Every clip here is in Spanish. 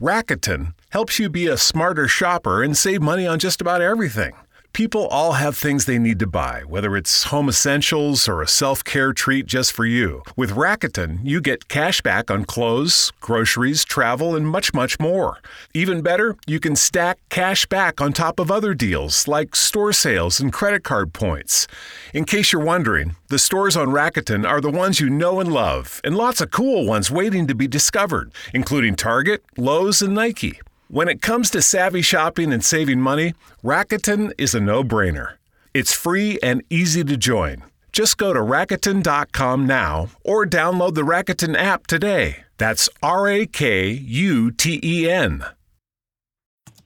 Rakuten helps you be a smarter shopper and save money on just about everything. People all have things they need to buy, whether it's home essentials or a self care treat just for you. With Rakuten, you get cash back on clothes, groceries, travel, and much, much more. Even better, you can stack cash back on top of other deals like store sales and credit card points. In case you're wondering, the stores on Rakuten are the ones you know and love, and lots of cool ones waiting to be discovered, including Target, Lowe's, and Nike. When it comes to savvy shopping and saving money, Rakuten is a no brainer. It's free and easy to join. Just go to Rakuten.com now or download the Rakuten app today. That's R A K U T E N.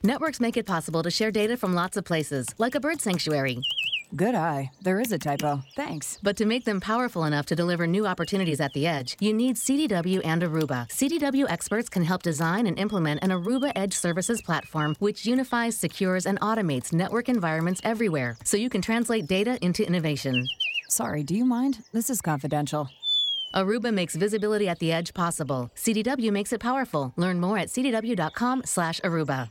Networks make it possible to share data from lots of places, like a bird sanctuary. Good eye. There is a typo. Thanks. But to make them powerful enough to deliver new opportunities at the edge, you need CDW and Aruba. CDW experts can help design and implement an Aruba Edge Services platform which unifies, secures, and automates network environments everywhere so you can translate data into innovation. Sorry, do you mind? This is confidential. Aruba makes visibility at the edge possible. CDW makes it powerful. Learn more at cdw.com/aruba.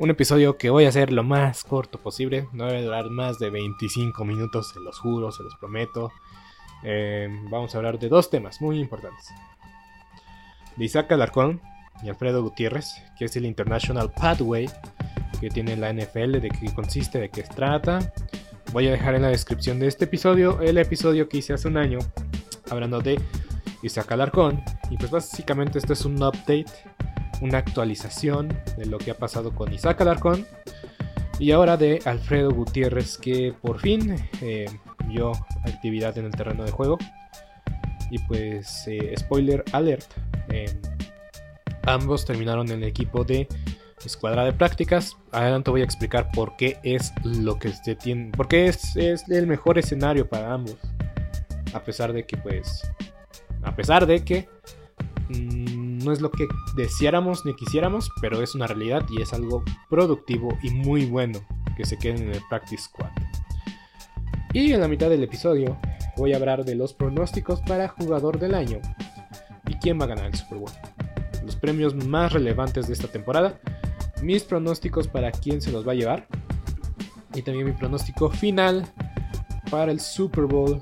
Un episodio que voy a hacer lo más corto posible. No debe durar más de 25 minutos, se los juro, se los prometo. Eh, vamos a hablar de dos temas muy importantes. De Isaac Alarcón y Alfredo Gutiérrez, que es el International Pathway que tiene la NFL, de qué consiste, de qué trata. Voy a dejar en la descripción de este episodio el episodio que hice hace un año hablando de Isaac Alarcón. Y pues básicamente esto es un update una actualización de lo que ha pasado con Isaac Alarcón y ahora de Alfredo Gutiérrez que por fin eh, vio actividad en el terreno de juego. Y pues eh, spoiler alert eh, ambos terminaron en el equipo de escuadra de prácticas. Adelante voy a explicar por qué es lo que se tiene por qué es, es el mejor escenario para ambos. A pesar de que pues a pesar de que mm, no es lo que deseáramos ni quisiéramos, pero es una realidad y es algo productivo y muy bueno que se queden en el Practice Squad. Y en la mitad del episodio voy a hablar de los pronósticos para jugador del año y quién va a ganar el Super Bowl. Los premios más relevantes de esta temporada, mis pronósticos para quién se los va a llevar y también mi pronóstico final para el Super Bowl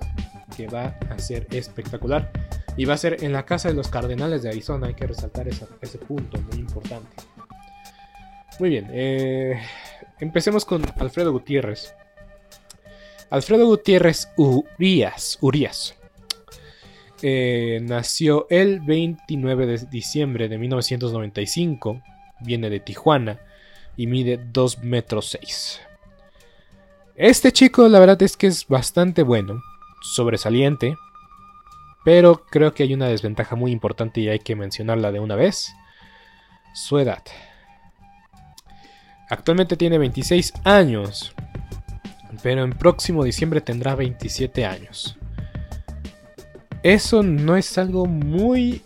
que va a ser espectacular y va a ser en la casa de los Cardenales de Arizona. Hay que resaltar ese punto muy importante. Muy bien, eh, empecemos con Alfredo Gutiérrez. Alfredo Gutiérrez Urias, Urias eh, nació el 29 de diciembre de 1995. Viene de Tijuana y mide 2 metros 6. Este chico, la verdad es que es bastante bueno, sobresaliente, pero creo que hay una desventaja muy importante y hay que mencionarla de una vez. Su edad. Actualmente tiene 26 años. Pero en próximo diciembre tendrá 27 años. Eso no es algo muy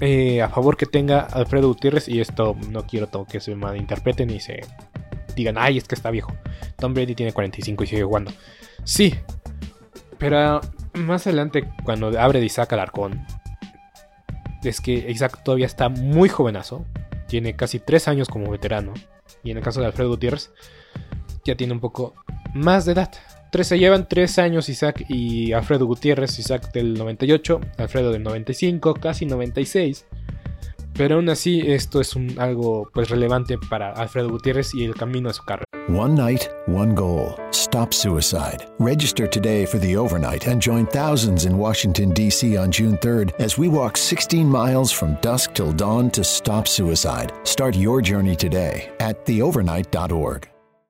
eh, a favor que tenga Alfredo Gutiérrez. Y esto no quiero que se malinterpreten y se digan, ay, es que está viejo. Tom Brady tiene 45 y sigue jugando. Sí, pero más adelante, cuando abre de Isaac Alarcón, es que Isaac todavía está muy jovenazo. Tiene casi 3 años como veterano. Y en el caso de Alfredo Gutiérrez, ya tiene un poco más de edad. Tres, se llevan 3 años Isaac y Alfredo Gutiérrez. Isaac del 98, Alfredo del 95, casi 96. Pero aún así, esto es un, algo pues, relevante para Alfredo Gutiérrez y el camino de su carrera. One night, one goal. Stop suicide. Register today for the overnight and join thousands in Washington, D.C. on June 3rd as we walk 16 miles from dusk till dawn to stop suicide. Start your journey today at theovernight.org.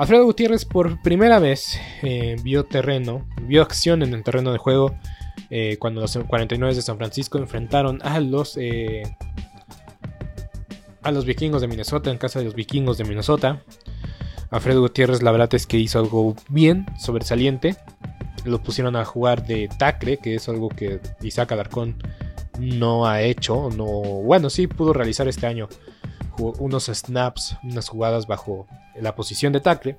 Alfredo Gutiérrez por primera vez eh, vio terreno, vio acción en el terreno de juego eh, cuando los 49 de San Francisco enfrentaron a los eh, a los vikingos de Minnesota en casa de los vikingos de Minnesota. Alfredo Gutiérrez la verdad es que hizo algo bien, sobresaliente. Lo pusieron a jugar de tacre, que es algo que Isaac Alarcón no ha hecho, no, bueno, sí pudo realizar este año unos snaps, unas jugadas bajo la posición de tackle.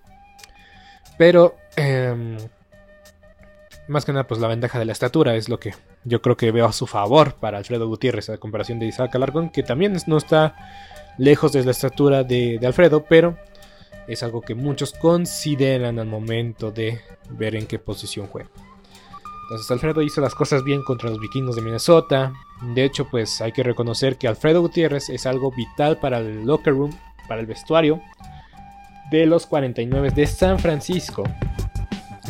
Pero em, más que nada, pues la ventaja de la estatura es lo que yo creo que veo a su favor para Alfredo Gutiérrez, a comparación de Isaac Alarcón, que también no está lejos de la estatura de, de Alfredo, pero es algo que muchos consideran al momento de ver en qué posición juega. Entonces Alfredo hizo las cosas bien contra los vikingos de Minnesota. De hecho, pues hay que reconocer que Alfredo Gutiérrez es algo vital para el locker room, para el vestuario de los 49 de San Francisco.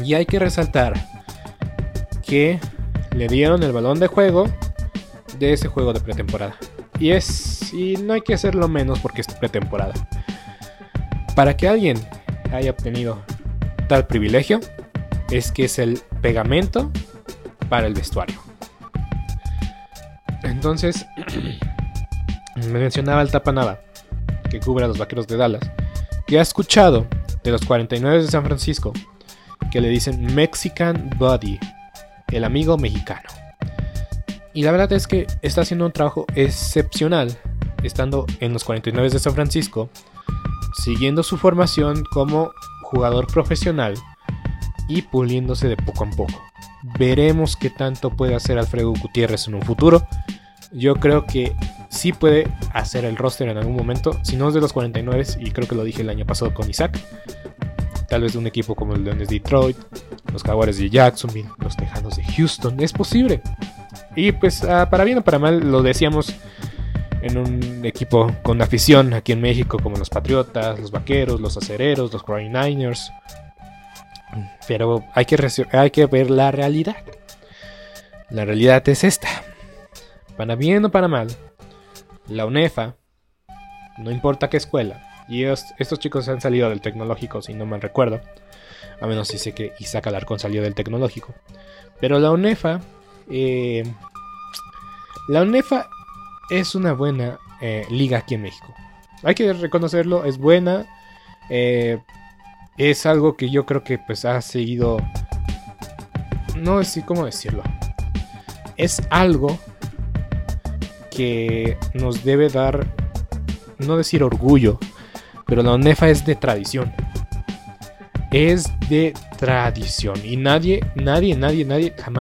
Y hay que resaltar que le dieron el balón de juego de ese juego de pretemporada. Y es y no hay que hacerlo menos porque es pretemporada. Para que alguien haya obtenido tal privilegio es que es el pegamento para el vestuario. Entonces, me mencionaba el Tapanaba, que cubre a los vaqueros de Dallas, que ha escuchado de los 49 de San Francisco que le dicen Mexican Buddy, el amigo mexicano. Y la verdad es que está haciendo un trabajo excepcional, estando en los 49 de San Francisco, siguiendo su formación como jugador profesional y puliéndose de poco a poco. Veremos qué tanto puede hacer Alfredo Gutiérrez en un futuro. Yo creo que sí puede hacer el roster en algún momento, si no es de los 49, y creo que lo dije el año pasado con Isaac. Tal vez de un equipo como el Leones Detroit, los Jaguares de Jacksonville, los Tejanos de Houston, es posible. Y pues ah, para bien o para mal lo decíamos en un equipo con afición aquí en México como los Patriotas, los Vaqueros, los Acereros, los 49ers, pero hay que, hay que ver la realidad. La realidad es esta. Para bien o para mal, la UNEFA, no importa qué escuela, y estos chicos han salido del tecnológico, si no mal recuerdo, a menos si sé que Isaac Alarcón salió del tecnológico, pero la UNEFA, eh, la UNEFA es una buena eh, liga aquí en México. Hay que reconocerlo, es buena. Eh, es algo que yo creo que pues ha seguido... No sé cómo decirlo. Es algo que nos debe dar, no decir orgullo, pero la ONEFA es de tradición. Es de tradición y nadie, nadie, nadie, nadie jamás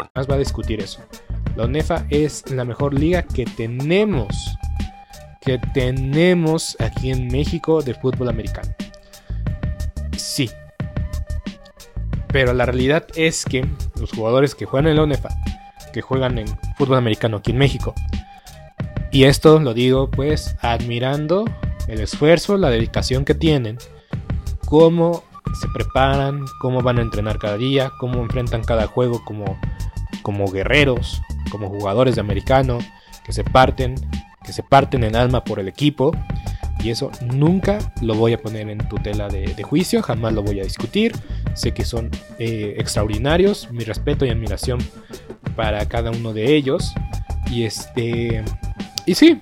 más va a discutir eso. La UNEFA es la mejor liga que tenemos, que tenemos aquí en México de fútbol americano. Sí. Pero la realidad es que los jugadores que juegan en la UNEFA, que juegan en fútbol americano aquí en México, y esto lo digo pues admirando el esfuerzo, la dedicación que tienen, cómo se preparan, cómo van a entrenar cada día, cómo enfrentan cada juego como como guerreros, como jugadores de americano, que se parten, que se parten en alma por el equipo. Y eso nunca lo voy a poner en tutela de, de juicio, jamás lo voy a discutir. Sé que son eh, extraordinarios, mi respeto y admiración para cada uno de ellos. Y este. Y sí.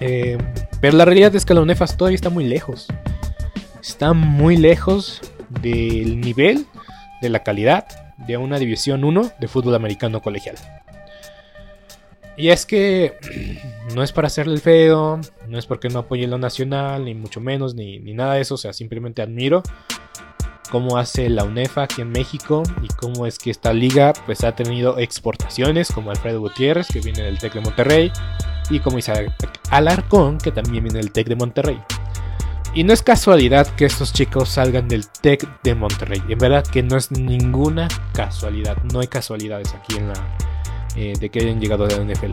Eh, pero la realidad es que la UNEFAS todavía está muy lejos. Está muy lejos del nivel, de la calidad de una División 1 de fútbol americano colegial. Y es que no es para hacerle el feo, no es porque no apoye lo nacional, ni mucho menos, ni, nada de eso. O sea, simplemente admiro cómo hace la UNEFA aquí en México y cómo es que esta liga pues ha tenido exportaciones como Alfredo Gutiérrez, que viene del TEC de Monterrey, y como Isaac Alarcón, que también viene del TEC de Monterrey. Y no es casualidad que estos chicos salgan del TEC de Monterrey. En verdad que no es ninguna casualidad. No hay casualidades aquí en la eh, de que hayan llegado a la NFL.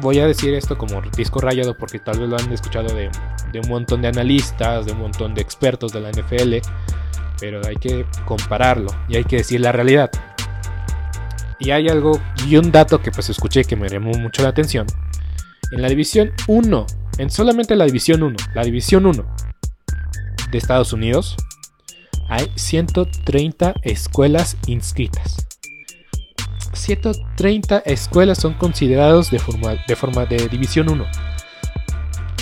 voy a decir esto como disco rayado porque tal vez lo han escuchado de, un montón de analistas, de un montón de expertos de la NFL, pero hay que compararlo y hay que decir la realidad. Y hay algo y un dato que pues escuché que me llamó mucho la atención. En la división 1, en solamente la división 1, la división 1 de Estados Unidos, hay 130 escuelas inscritas. 130 escuelas son considerados de forma, de forma de división 1.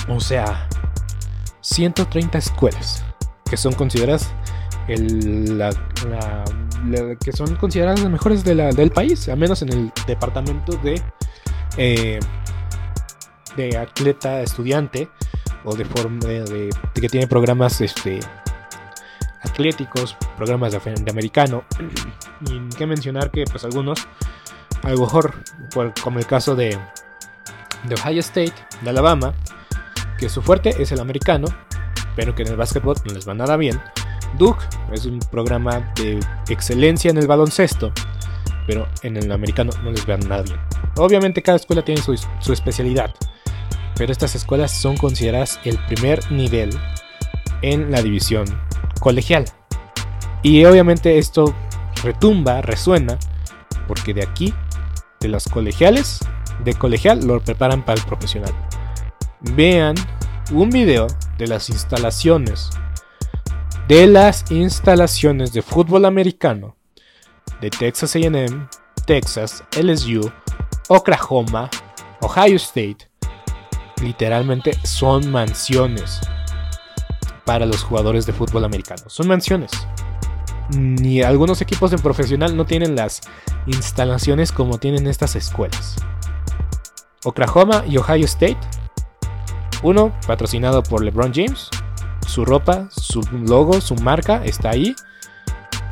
O sea, 130 escuelas que son consideradas que son consideradas las mejores del país, al menos en el departamento de eh, de atleta estudiante o de forma de, que tiene programas este atléticos, programas de, americano. Y que mencionar que pues algunos, a lo mejor, como el caso de, de Ohio State, de Alabama, que su fuerte es el americano, pero que en el básquetbol no les va nada bien. Duke es un programa de excelencia en el baloncesto, pero en el americano no les va nada bien. Obviamente cada escuela tiene su, su especialidad, pero estas escuelas son consideradas el primer nivel en la división colegial. Y obviamente esto retumba, resuena, porque de aquí, de los colegiales, de colegial lo preparan para el profesional. Vean un video de las instalaciones, de las instalaciones de fútbol americano de Texas AM, Texas, LSU, Oklahoma, Ohio State. Literalmente son mansiones para los jugadores de fútbol americano. Son mansiones. Ni algunos equipos de profesional no tienen las instalaciones como tienen estas escuelas. Oklahoma y Ohio State. Uno patrocinado por LeBron James. Su ropa, su logo, su marca está ahí.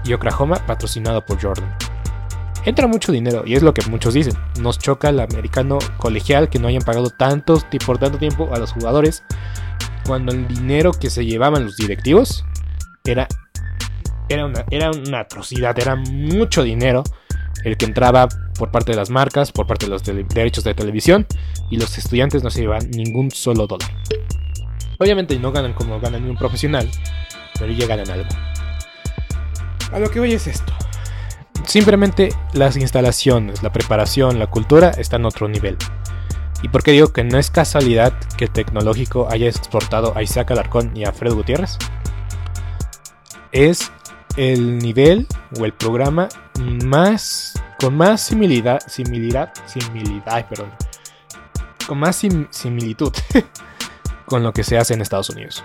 Y Oklahoma patrocinado por Jordan. Entra mucho dinero y es lo que muchos dicen. Nos choca el americano colegial que no hayan pagado tantos por tanto tiempo a los jugadores cuando el dinero que se llevaban los directivos era, era, una, era una atrocidad, era mucho dinero el que entraba por parte de las marcas, por parte de los derechos de televisión, y los estudiantes no se llevan ningún solo dólar. Obviamente no ganan como ganan un profesional, pero ya ganan algo. A lo que voy es esto. Simplemente las instalaciones, la preparación, la cultura están a otro nivel. ¿Y por qué digo que no es casualidad que tecnológico haya exportado a Isaac Alarcón y a Fred Gutiérrez? Es el nivel o el programa más con más similidad, similidad, similidad, perdón, con más similitud con lo que se hace en Estados Unidos.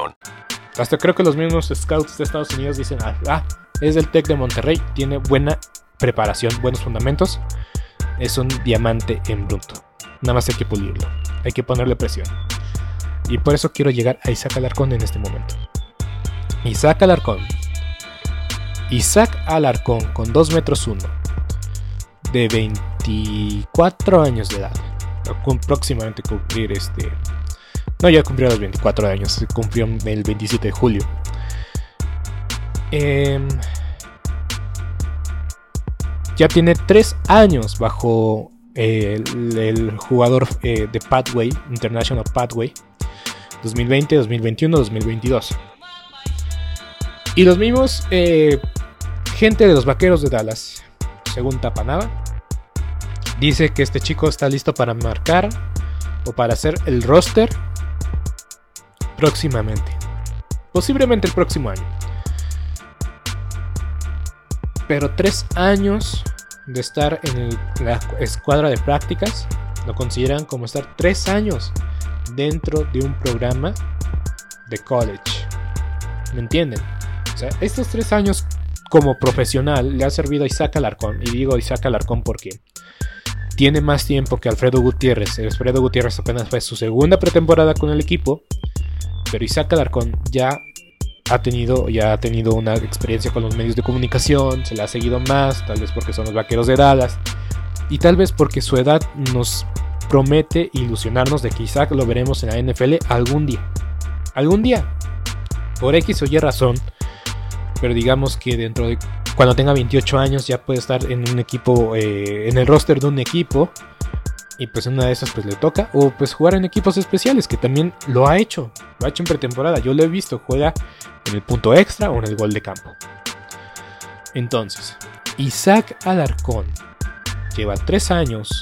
Hasta creo que los mismos scouts de Estados Unidos dicen, ah, ah, es del Tec de Monterrey, tiene buena preparación, buenos fundamentos, es un diamante en bruto. Nada más hay que pulirlo, hay que ponerle presión. Y por eso quiero llegar a Isaac Alarcón en este momento. Isaac Alarcón. Isaac Alarcón con 2 metros 1, de 24 años de edad, próximamente cumplir este no, ya cumplió los 24 años, cumplió el 27 de julio. Em, ya tiene 3 años bajo el, jugador eh, de Pathway, International Pathway, 2020, 2021, 2022. Y los mismos, eh, gente de los vaqueros de Dallas, según Tapanaba, dice que este chico está listo para marcar o para hacer el roster próximamente. Posiblemente el próximo año. Pero tres años de estar en la escuadra de prácticas lo consideran como estar tres años dentro de un programa de college. ¿Me entienden? O sea, estos tres años como profesional le ha servido a Isaac Alarcón. Y digo Isaac Alarcón porque tiene más tiempo que Alfredo Gutiérrez. Alfredo Gutiérrez apenas fue su segunda pretemporada con el equipo pero Isaac Alarcón ya ha tenido, ya ha tenido una experiencia con los medios de comunicación, se le ha seguido más, tal vez porque son los vaqueros de Dallas, y tal vez porque su edad nos promete ilusionarnos de que Isaac lo veremos en la NFL algún día. Algún día. Por X o Y razón. Pero digamos que dentro de cuando tenga 28 años ya puede estar en un equipo, eh, en el roster de un equipo y pues una de esas pues le toca. O pues jugar en equipos especiales, que también lo ha hecho. Lo ha hecho en pretemporada. Yo lo he visto. Juega en el punto extra o en el gol de campo. Entonces, Isaac Alarcón lleva tres años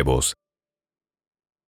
huevos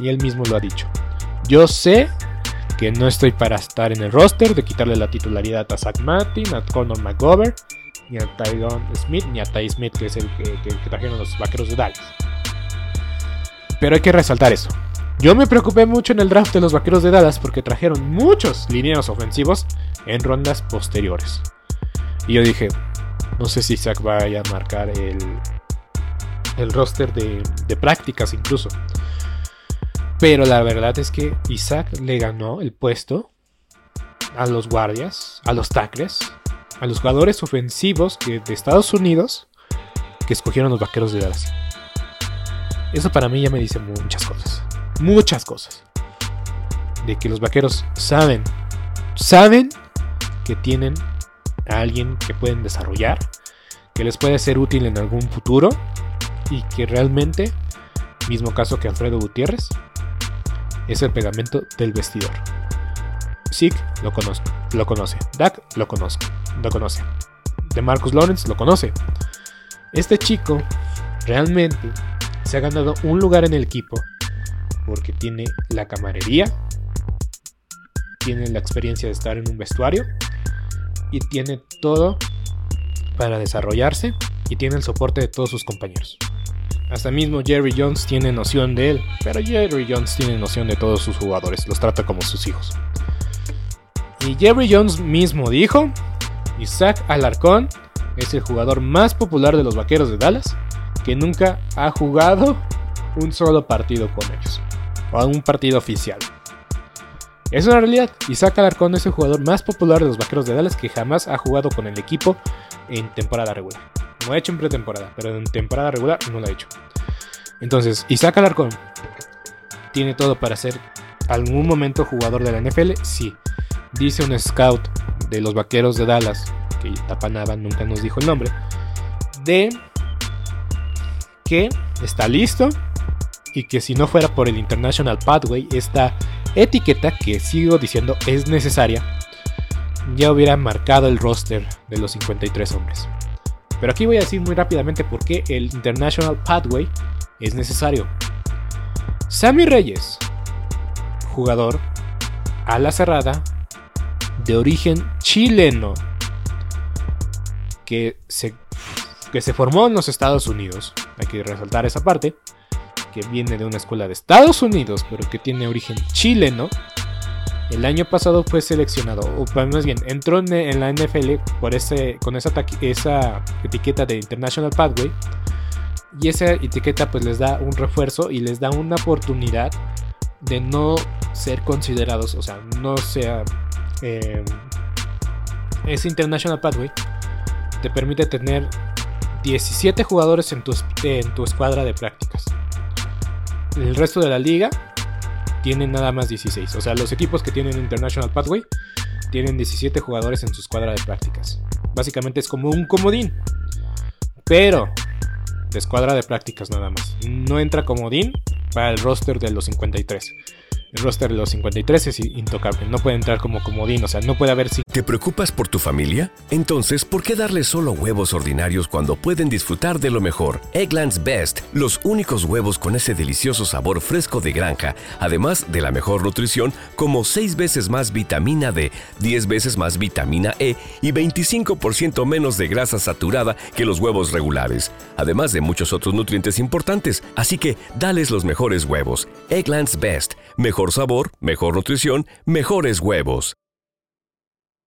Y él mismo lo ha dicho. Yo sé que no estoy para estar en el roster, de quitarle la titularidad a Zach Martin, a Conor McGovern, ni a Tyron Smith, ni a Ty Smith, que es el que, trajeron los vaqueros de Dallas. Pero hay que resaltar eso. Yo me preocupé mucho en el draft de los vaqueros de Dallas porque trajeron muchos linieros ofensivos en rondas posteriores. Y yo dije, no sé si Zach vaya a marcar el, el roster de, de prácticas incluso. Pero la verdad es que Isaac le ganó el puesto a los guardias, a los tackles, a los jugadores ofensivos de Estados Unidos que escogieron los vaqueros de Dallas. Eso para mí ya me dice muchas cosas. Muchas cosas. De que los vaqueros saben, saben que tienen a alguien que pueden desarrollar, que les puede ser útil en algún futuro y que realmente, mismo caso que Alfredo Gutiérrez, es el pegamento del vestidor. Zeke lo conozco, lo conoce. Dak lo conozco, lo conoce. De Marcus Lawrence lo conoce. Este chico realmente se ha ganado un lugar en el equipo porque tiene la camarería, tiene la experiencia de estar en un vestuario y tiene todo para desarrollarse y tiene el soporte de todos sus compañeros. Hasta mismo Jerry Jones tiene noción de él, pero Jerry Jones tiene noción de todos sus jugadores, los trata como sus hijos. Y Jerry Jones mismo dijo, Isaac Alarcón es el jugador más popular de los Vaqueros de Dallas que nunca ha jugado un solo partido con ellos, o un partido oficial. Es una realidad, Isaac Alarcón es el jugador más popular de los Vaqueros de Dallas que jamás ha jugado con el equipo en temporada regular. Lo ha hecho en pretemporada, pero en temporada regular no lo ha hecho. Entonces, Isaac Alarcón tiene todo para ser algún momento jugador de la NFL. Sí, dice un scout de los vaqueros de Dallas, que Tapanaba nunca nos dijo el nombre, de que está listo y que si no fuera por el International Pathway, esta etiqueta que sigo diciendo es necesaria, ya hubiera marcado el roster de los 53 hombres. Pero aquí voy a decir muy rápidamente por qué el International Pathway es necesario. Sammy Reyes, jugador a la cerrada de origen chileno, que se, que se formó en los Estados Unidos, hay que resaltar esa parte, que viene de una escuela de Estados Unidos, pero que tiene origen chileno, el año pasado fue seleccionado, o más bien, entró en, la NFL por ese, con esa, esa etiqueta de International Pathway. Y esa etiqueta pues les da un refuerzo y les da una oportunidad de no ser considerados, o sea, no sea... eh, ese International Pathway te permite tener 17 jugadores en tu, en tu escuadra de prácticas. El resto de la liga tienen nada más 16. O sea, los equipos que tienen International Pathway tienen 17 jugadores en su escuadra de prácticas. Básicamente es como un comodín. Pero de escuadra de prácticas nada más. No entra como Dean para el roster de los 53 el roster de los 53 es intocable, no puede entrar como comodín, o sea, no puede haber... ¿Te preocupas por tu familia? Entonces, ¿por qué darles solo huevos ordinarios cuando pueden disfrutar de lo mejor? Eggland's Best, los únicos huevos con ese delicioso sabor fresco de granja, además de la mejor nutrición, como 6 veces más vitamina D, 10 veces más vitamina E y 25% menos de grasa saturada que los huevos regulares, además de muchos otros nutrientes importantes, así que dales los mejores huevos. Eggland's Best, mejor sabor, mejor nutrición, mejores huevos.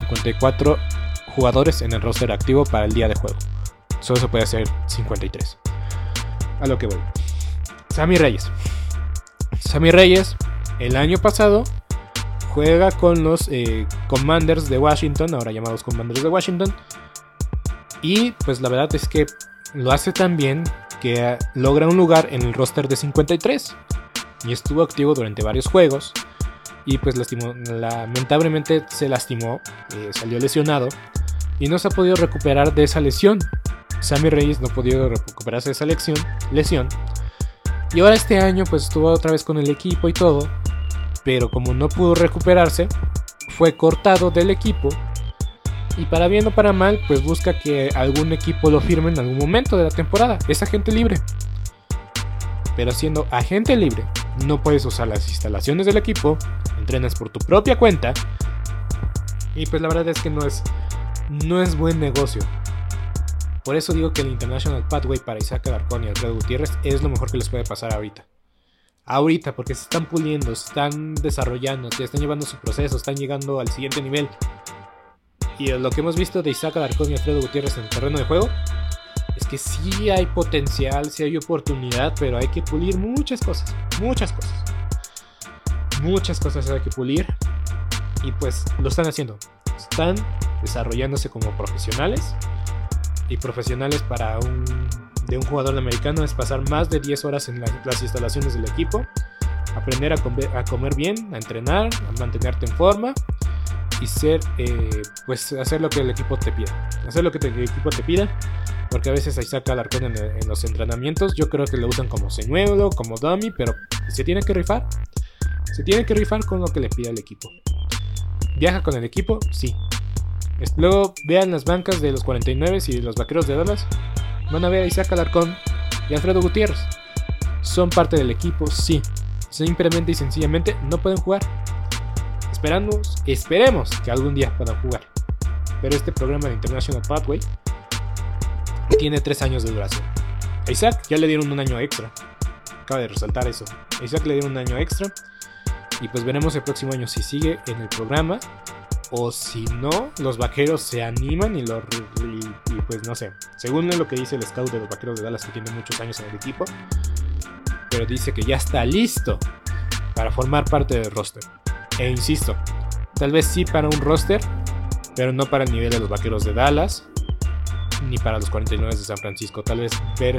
54 jugadores en el roster activo para el día de juego. Solo se puede hacer 53. A lo que voy. Sammy Reyes. Sammy Reyes, el año pasado, juega con los eh, Commanders de Washington, ahora llamados Commanders de Washington. Y pues la verdad es que lo hace tan bien que logra un lugar en el roster de 53. Y estuvo activo durante varios juegos y pues lastimó, lamentablemente se lastimó, eh, salió lesionado y no se ha podido recuperar de esa lesión. Sammy Reyes no ha podido recuperarse de esa lesión, lesión. Y ahora este año pues estuvo otra vez con el equipo y todo, pero como no pudo recuperarse, fue cortado del equipo y para bien o para mal, pues busca que algún equipo lo firme en algún momento de la temporada. Es agente libre. Pero siendo agente libre, no puedes usar las instalaciones del equipo, por tu propia cuenta. Y pues la verdad es que no es, no es buen negocio. Por eso digo que el International Pathway para Isaac Alarcón y Alfredo Gutiérrez es lo mejor que les puede pasar ahorita. Ahorita, porque se están puliendo, se están desarrollando, se están llevando su proceso, están llegando al siguiente nivel. Y lo que hemos visto de Isaac Alarcón y Alfredo Gutiérrez en el terreno de juego es que sí hay potencial, sí hay oportunidad, pero hay que pulir muchas cosas, muchas cosas. Muchas cosas hay que pulir y pues lo están haciendo. Están desarrollándose como profesionales y profesionales para un de un jugador americano es pasar más de 10 horas en las instalaciones del equipo, aprender a comer, a comer bien, a entrenar, a mantenerte en forma y ser, eh, pues hacer lo que el equipo te pida. Hacer lo que el equipo te pida porque a veces ahí saca Alarcón en, en, los entrenamientos. Yo creo que lo usan como señuelo, como dummy, pero se tiene que rifar. Se tiene que rifar con lo que le pide el equipo. ¿Viaja con el equipo? Sí. Luego vean las bancas de los 49 y los vaqueros de Dallas. Van a ver a Isaac Alarcón y Alfredo Gutiérrez. Son parte del equipo, sí. Simplemente y sencillamente no pueden jugar. Esperamos, esperemos que algún día puedan jugar. Pero este programa de International Pathway tiene 3 años de duración. A Isaac ya le dieron un año extra. Acaba de resaltar eso. A Isaac le dieron un año extra. Y pues veremos el próximo año si sigue en el programa. O si no, los vaqueros se animan y, lo, y, pues no sé. Según lo que dice el scout de los vaqueros de Dallas, que tiene muchos años en el equipo. Pero dice que ya está listo para formar parte del roster. E insisto, tal vez sí para un roster, pero no para el nivel de los vaqueros de Dallas ni para los 49 de San Francisco. Tal vez ver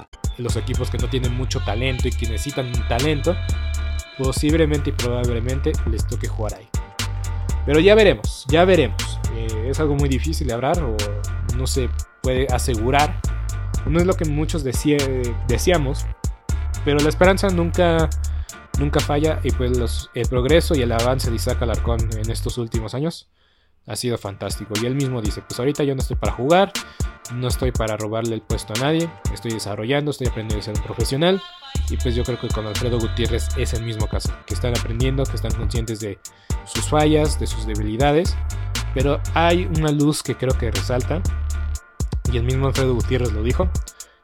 los equipos que no tienen mucho talento y que necesitan talento, posiblemente y probablemente les toque jugar ahí. Pero ya veremos, ya veremos. Eh, es algo muy difícil de hablar o no se puede asegurar. No es lo que muchos decíamos, pero la esperanza nunca, nunca falla y pues el progreso y el avance de Isaac Alarcón en estos últimos años ha sido fantástico. Y él mismo dice, pues ahorita yo no estoy para jugar, no estoy para robarle el puesto a nadie, estoy desarrollando, estoy aprendiendo a ser un profesional. Y pues yo creo que con Alfredo Gutiérrez es el mismo caso, que están aprendiendo, que están conscientes de sus fallas, de sus debilidades. Pero hay una luz que creo que resalta, y el mismo Alfredo Gutiérrez lo dijo,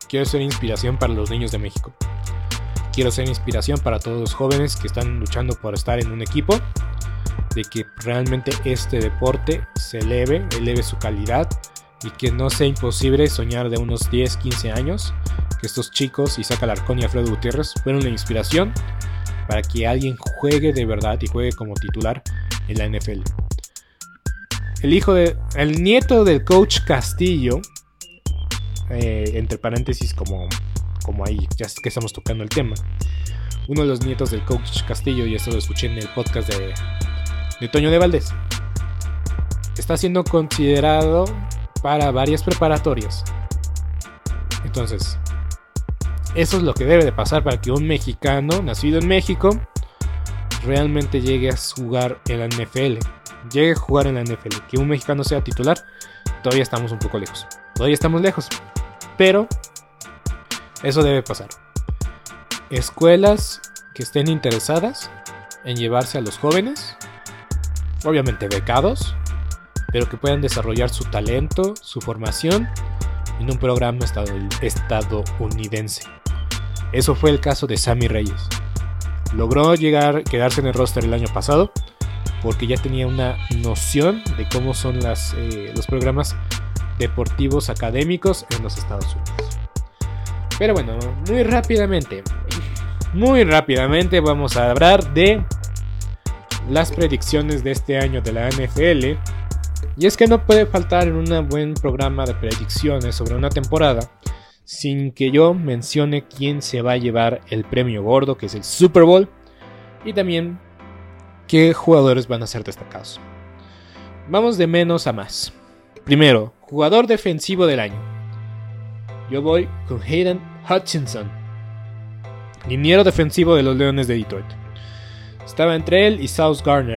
quiero ser inspiración para los niños de México. Quiero ser inspiración para todos los jóvenes que están luchando por estar en un equipo, de que realmente este deporte se eleve, eleve su calidad y que no sea imposible soñar de unos 10, 15 años, que estos chicos, Isaac Alarcón y Alfredo Gutiérrez, fueron una inspiración para que alguien juegue de verdad y juegue como titular en la NFL. El hijo de. El nieto del coach Castillo. Eh, entre paréntesis, como, como ahí, ya que estamos tocando el tema. Uno de los nietos del coach Castillo, y esto lo escuché en el podcast de, de Toño de Valdés. Está siendo considerado para varias preparatorias. Entonces, eso es lo que debe de pasar para que un mexicano nacido en México realmente llegue a jugar en la NFL. Llegue a jugar en la NFL. Que un mexicano sea titular, todavía estamos un poco lejos. Todavía estamos lejos. Pero eso debe pasar. Escuelas que estén interesadas en llevarse a los jóvenes, obviamente becados, pero que puedan desarrollar su talento, su formación en un programa estadounidense. Eso fue el caso de Sammy Reyes. Logró llegar, quedarse en el roster el año pasado porque ya tenía una noción de cómo son eh, los programas deportivos académicos en los Estados Unidos. Pero bueno, muy rápidamente, muy rápidamente vamos a hablar de las predicciones de este año de la NFL y es que no puede faltar en un buen programa de predicciones sobre una temporada sin que yo mencione quién se va a llevar el premio gordo, que es el Super Bowl, y también qué jugadores van a ser destacados. Vamos de menos a más. Primero, jugador defensivo del año. Yo voy con Hayden Hutchinson, liniero defensivo de los Leones de Detroit. Estaba entre él y South Garner.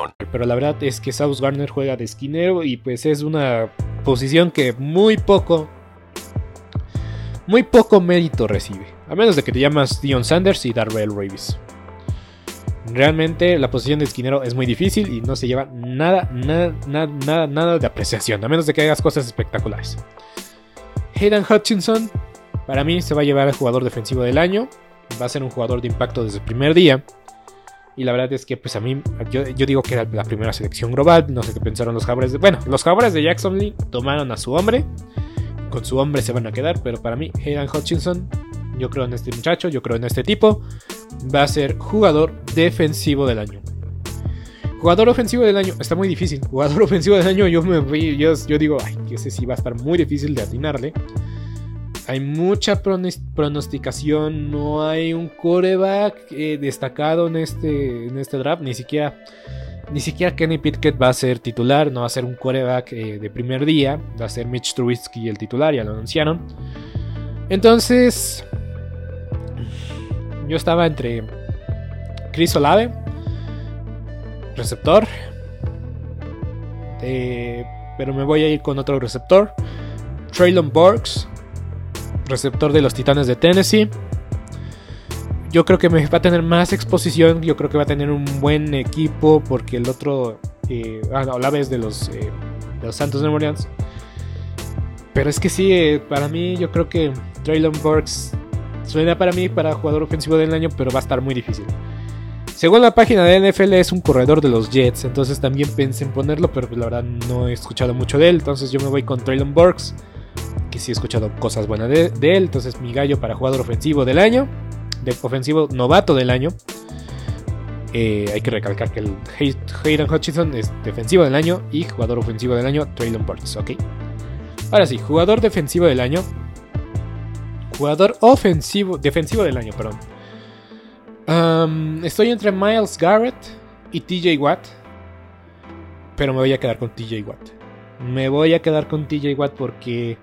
Pero la verdad es que South Garner juega de esquinero y pues es una posición que muy poco, muy poco mérito recibe. A menos de que te llamas Dion Sanders y Darrell Ravis. Realmente la posición de esquinero es muy difícil y no se lleva nada, nada, nada, nada, de apreciación. A menos de que hagas cosas espectaculares. Hayden Hutchinson Para mí se va a llevar el jugador defensivo del año. Va a ser un jugador de impacto desde el primer día. Y la verdad es que, pues a mí, yo, digo que era la primera selección global. No sé qué pensaron los jaguares. Bueno, los jaguares de Jacksonville tomaron a su hombre. Con su hombre se van a quedar. Pero para mí, Hayden Hutchinson, yo creo en este muchacho, yo creo en este tipo. Va a ser jugador defensivo del año. Jugador ofensivo del año, está muy difícil. Jugador ofensivo del año, yo me yo, yo digo, ay, que ese sí va a estar muy difícil de atinarle. Hay mucha pronosticación, no hay un coreback eh, destacado en este, en este draft, ni siquiera, ni siquiera Kenny Pickett va a ser titular, no va a ser un coreback eh, de primer día, va a ser Mitch Trubisky el titular, ya lo anunciaron. Entonces, yo estaba entre Chris Olave, receptor, eh, pero me voy a ir con otro receptor, Traylon Burks receptor de los Titanes de Tennessee. Yo creo que va a tener más exposición. Yo creo que va a tener un buen equipo. Porque el otro. Eh, la vez de los, eh, de los Santos de. Pero es que sí, eh, para mí, yo creo que Traylon Burks suena para mí para jugador ofensivo del año, pero va a estar muy difícil. Según la página de NFL, es un corredor de los Jets. Entonces también pensé en ponerlo, pero pues la verdad no he escuchado mucho de él. Entonces yo me voy con Traylon Burks que sí he escuchado cosas buenas de, él. Entonces mi gallo para jugador ofensivo del año, de ofensivo novato del año. Eh, hay que recalcar que el Hayden Hutchinson es defensivo del año y jugador ofensivo del año Traylon Burks, ¿ok? Ahora sí, jugador defensivo del año. Jugador ofensivo, defensivo del año, perdón. estoy entre Miles Garrett y TJ Watt. Pero me voy a quedar con TJ Watt. Me voy a quedar con TJ Watt porque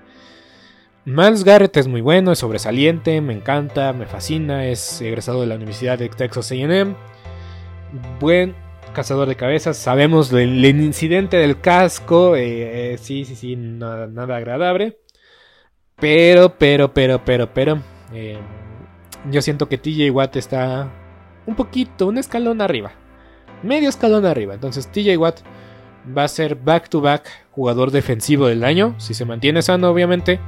Miles Garrett es muy bueno, es sobresaliente, me encanta, me fascina, es egresado de la Universidad de Texas AM. Buen cazador de cabezas, sabemos del, incidente del casco, eh, eh, sí, sí, sí, nada, agradable. Pero, pero, pero, pero, pero, eh, yo siento que TJ Watt está un poquito, un escalón arriba. Medio escalón arriba. Entonces TJ Watt va a ser back to back jugador defensivo del año, si se mantiene sano obviamente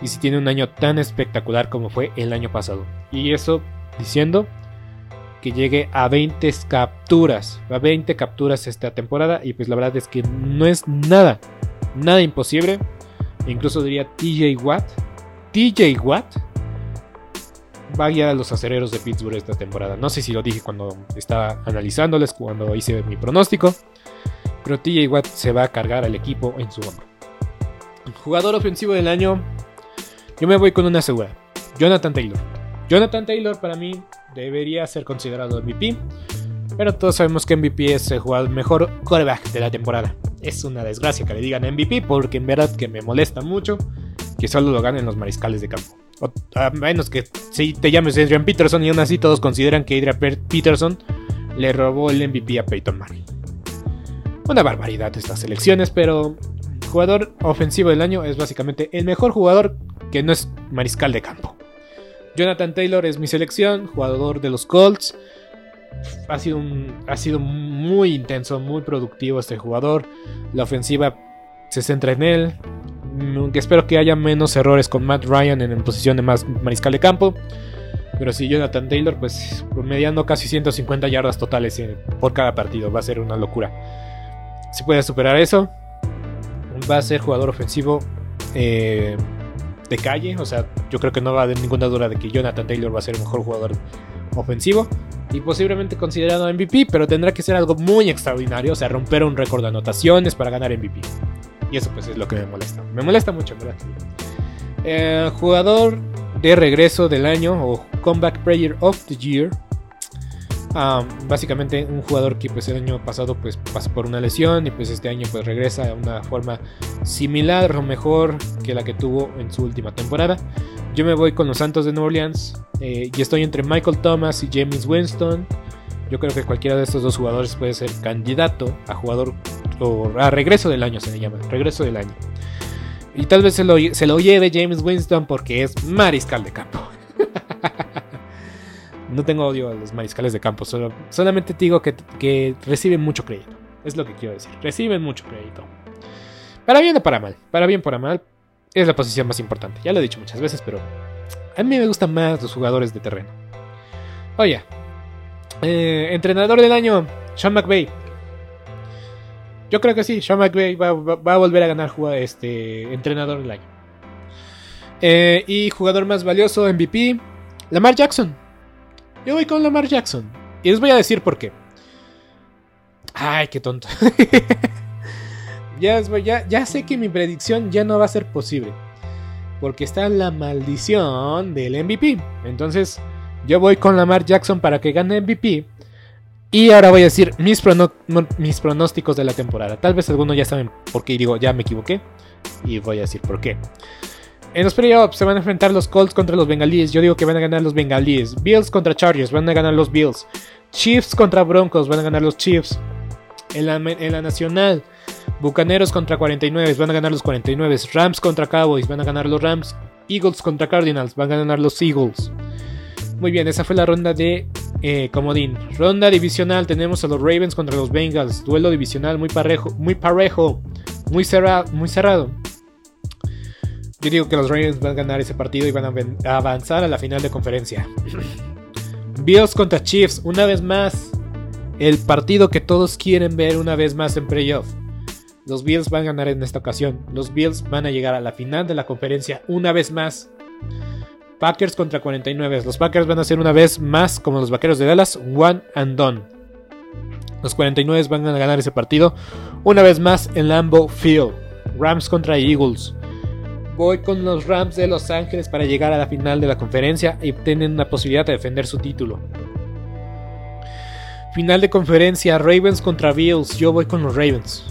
y si tiene un año tan espectacular como fue el año pasado. Y eso diciendo que llegue a 20 capturas, a 20 capturas esta temporada y pues la verdad es que no es nada, nada imposible. incluso diría TJ Watt, TJ Watt va a guiar a los acereros de Pittsburgh esta temporada. No sé si lo dije cuando estaba analizándoles, cuando hice mi pronóstico, pero TJ Watt se va a cargar al equipo en su hombro. Jugador ofensivo del año, yo me voy con una segura. Jonathan Taylor. Jonathan Taylor para mí debería ser considerado MVP. Pero todos sabemos que MVP es el jugador mejor quarterback de la temporada. Es una desgracia que le digan MVP porque en verdad que me molesta mucho que solo lo ganen los mariscales de campo. a menos que si te llames Adrian Peterson y aún así todos consideran que Adrian Peterson le robó el MVP a Peyton Manning. Una barbaridad estas elecciones, pero jugador ofensivo del año es básicamente el mejor jugador que no es mariscal de campo. Jonathan Taylor es mi selección, jugador de los Colts. Ha sido, ha sido muy intenso, muy productivo este jugador. La ofensiva se centra en él. Aunque espero que haya menos errores con Matt Ryan en, posición de más mariscal de campo. Pero si Jonathan Taylor, pues promediando casi 150 yardas totales por cada partido. Va a ser una locura. Si puede superar eso, va a ser jugador ofensivo eh, de calle. O sea, yo creo que no va a haber ninguna duda de que Jonathan Taylor va a ser el mejor jugador ofensivo. Y posiblemente considerado MVP, pero tendrá que ser algo muy extraordinario. O sea, romper un récord de anotaciones para ganar MVP. Y eso pues es lo que me molesta. Me molesta mucho, ¿verdad? Eh, jugador de regreso del año o Comeback Player of the Year básicamente un jugador que pues el año pasado pues pasó por una lesión y pues este año pues regresa de una forma similar o mejor que la que tuvo en su última temporada. Yo me voy con los Santos de New Orleans eh, y estoy entre Michael Thomas y James Winston. Yo creo que cualquiera de estos dos jugadores puede ser candidato a jugador o a regreso del año se le llama, regreso del año. Y tal vez se lo, se lo lleve James Winston porque es mariscal de campo. No tengo odio a los mariscales de campo, solo, solamente digo que, reciben mucho crédito. Es lo que quiero decir. Reciben mucho crédito. Para bien o para mal. Para bien o para mal. Es la posición más importante. Ya lo he dicho muchas veces, pero A mí me gustan más los jugadores de terreno. Oye, eh, entrenador del año, Sean McVay. Yo creo que sí, Sean McVay va, va, a volver a ganar este, entrenador del año. Eh, y jugador más valioso, MVP, Lamar Jackson. Yo voy con Lamar Jackson. Y les voy a decir por qué. Ay, qué tonto. ya, sé que mi predicción ya no va a ser posible. Porque está la maldición del MVP. Entonces, yo voy con Lamar Jackson para que gane MVP. Y ahora voy a decir mis, mis pronósticos de la temporada. Tal vez algunos ya saben por qué digo, ya me equivoqué. Y voy a decir por qué. En los playoffs se van a enfrentar los Colts contra los Bengalíes. Yo digo que van a ganar los Bengalíes. Bills contra Chargers, van a ganar los Bills. Chiefs contra Broncos, van a ganar los Chiefs. En la, en la nacional, Bucaneros contra 49, van a ganar los 49. Rams contra Cowboys, van a ganar los Rams. Eagles contra Cardinals, van a ganar los Eagles. Muy bien, esa fue la ronda de eh, comodín. Ronda divisional, tenemos a los Ravens contra los Bengals. Duelo divisional muy parejo, muy parejo, muy, muy cerrado. Yo digo que los Ravens van a ganar ese partido y van a avanzar a la final de conferencia. Bills contra Chiefs, una vez más. El partido que todos quieren ver una vez más en playoff. Los Bills van a ganar en esta ocasión. Los Bills van a llegar a la final de la conferencia una vez más. Packers contra 49. Los Packers van a ser una vez más como los vaqueros de Dallas, one and done. Los 49 van a ganar ese partido una vez más en Lambeau Field. Rams contra Eagles. Voy con los Rams de Los Ángeles para llegar a la final de la conferencia y tienen una posibilidad de defender su título. Final de conferencia, Ravens contra Bills. Yo voy con los Ravens.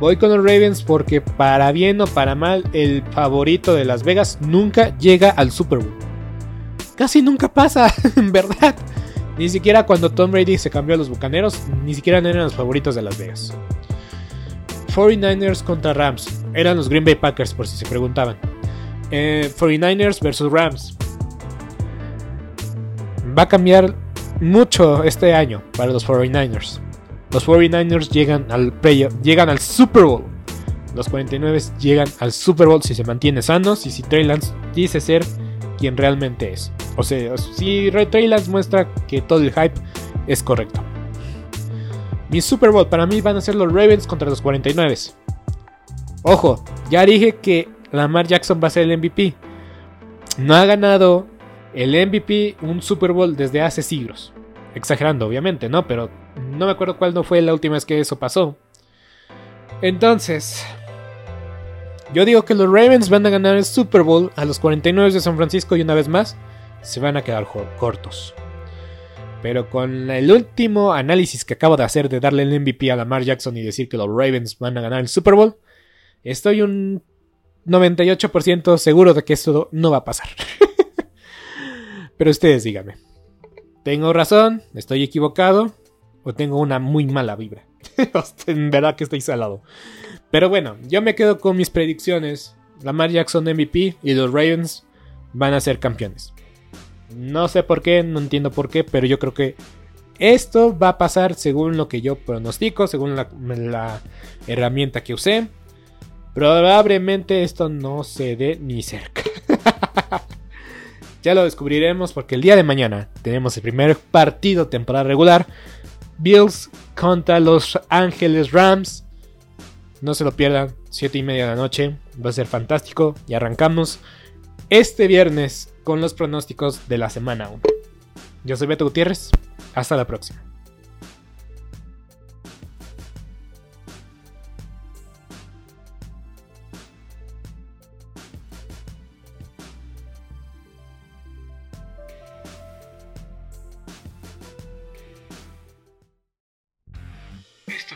Voy con los Ravens porque para bien o para mal, el favorito de Las Vegas nunca llega al Super Bowl. Casi nunca pasa, en verdad. Ni siquiera cuando Tom Brady se cambió a los Bucaneros, ni siquiera eran los favoritos de Las Vegas. 49ers contra Rams. Eran los Green Bay Packers, por si se preguntaban. 49ers eh, versus Rams. Va a cambiar mucho este año para los 49ers. Los 49ers llegan al llegan al Super Bowl. Los 49 llegan al Super Bowl si se mantiene sanos y si Trey Lance dice ser quien realmente es. O sea, si Trey Lance muestra que todo el hype es correcto. Mi Super Bowl para mí van a ser los Ravens contra los 49. Ojo, ya dije que Lamar Jackson va a ser el MVP. No ha ganado el MVP un Super Bowl desde hace siglos. Exagerando, obviamente, ¿no? Pero no me acuerdo cuál no fue la última vez que eso pasó. Entonces, yo digo que los Ravens van a ganar el Super Bowl a los 49 de San Francisco y una vez más se van a quedar cortos. Pero con el último análisis que acabo de hacer de darle el MVP a Lamar Jackson y decir que los Ravens van a ganar el Super Bowl, estoy un 98% seguro de que esto no va a pasar. Pero ustedes díganme. ¿Tengo razón? ¿Estoy equivocado? ¿O tengo una muy mala vibra? en verdad que estoy salado. Pero bueno, yo me quedo con mis predicciones. Lamar Jackson MVP y los Ravens van a ser campeones. No sé por qué, no entiendo por qué, pero yo creo que esto va a pasar según lo que yo pronostico, según la, herramienta que usé. Probablemente esto no se dé ni cerca. ya lo descubriremos porque el día de mañana tenemos el primer partido temporada regular. Bills contra Los Ángeles Rams. No se lo pierdan, 7 y media de la noche. Va a ser fantástico. Y arrancamos este viernes con los pronósticos de la semana 1. Yo soy Beto Gutiérrez, hasta la próxima.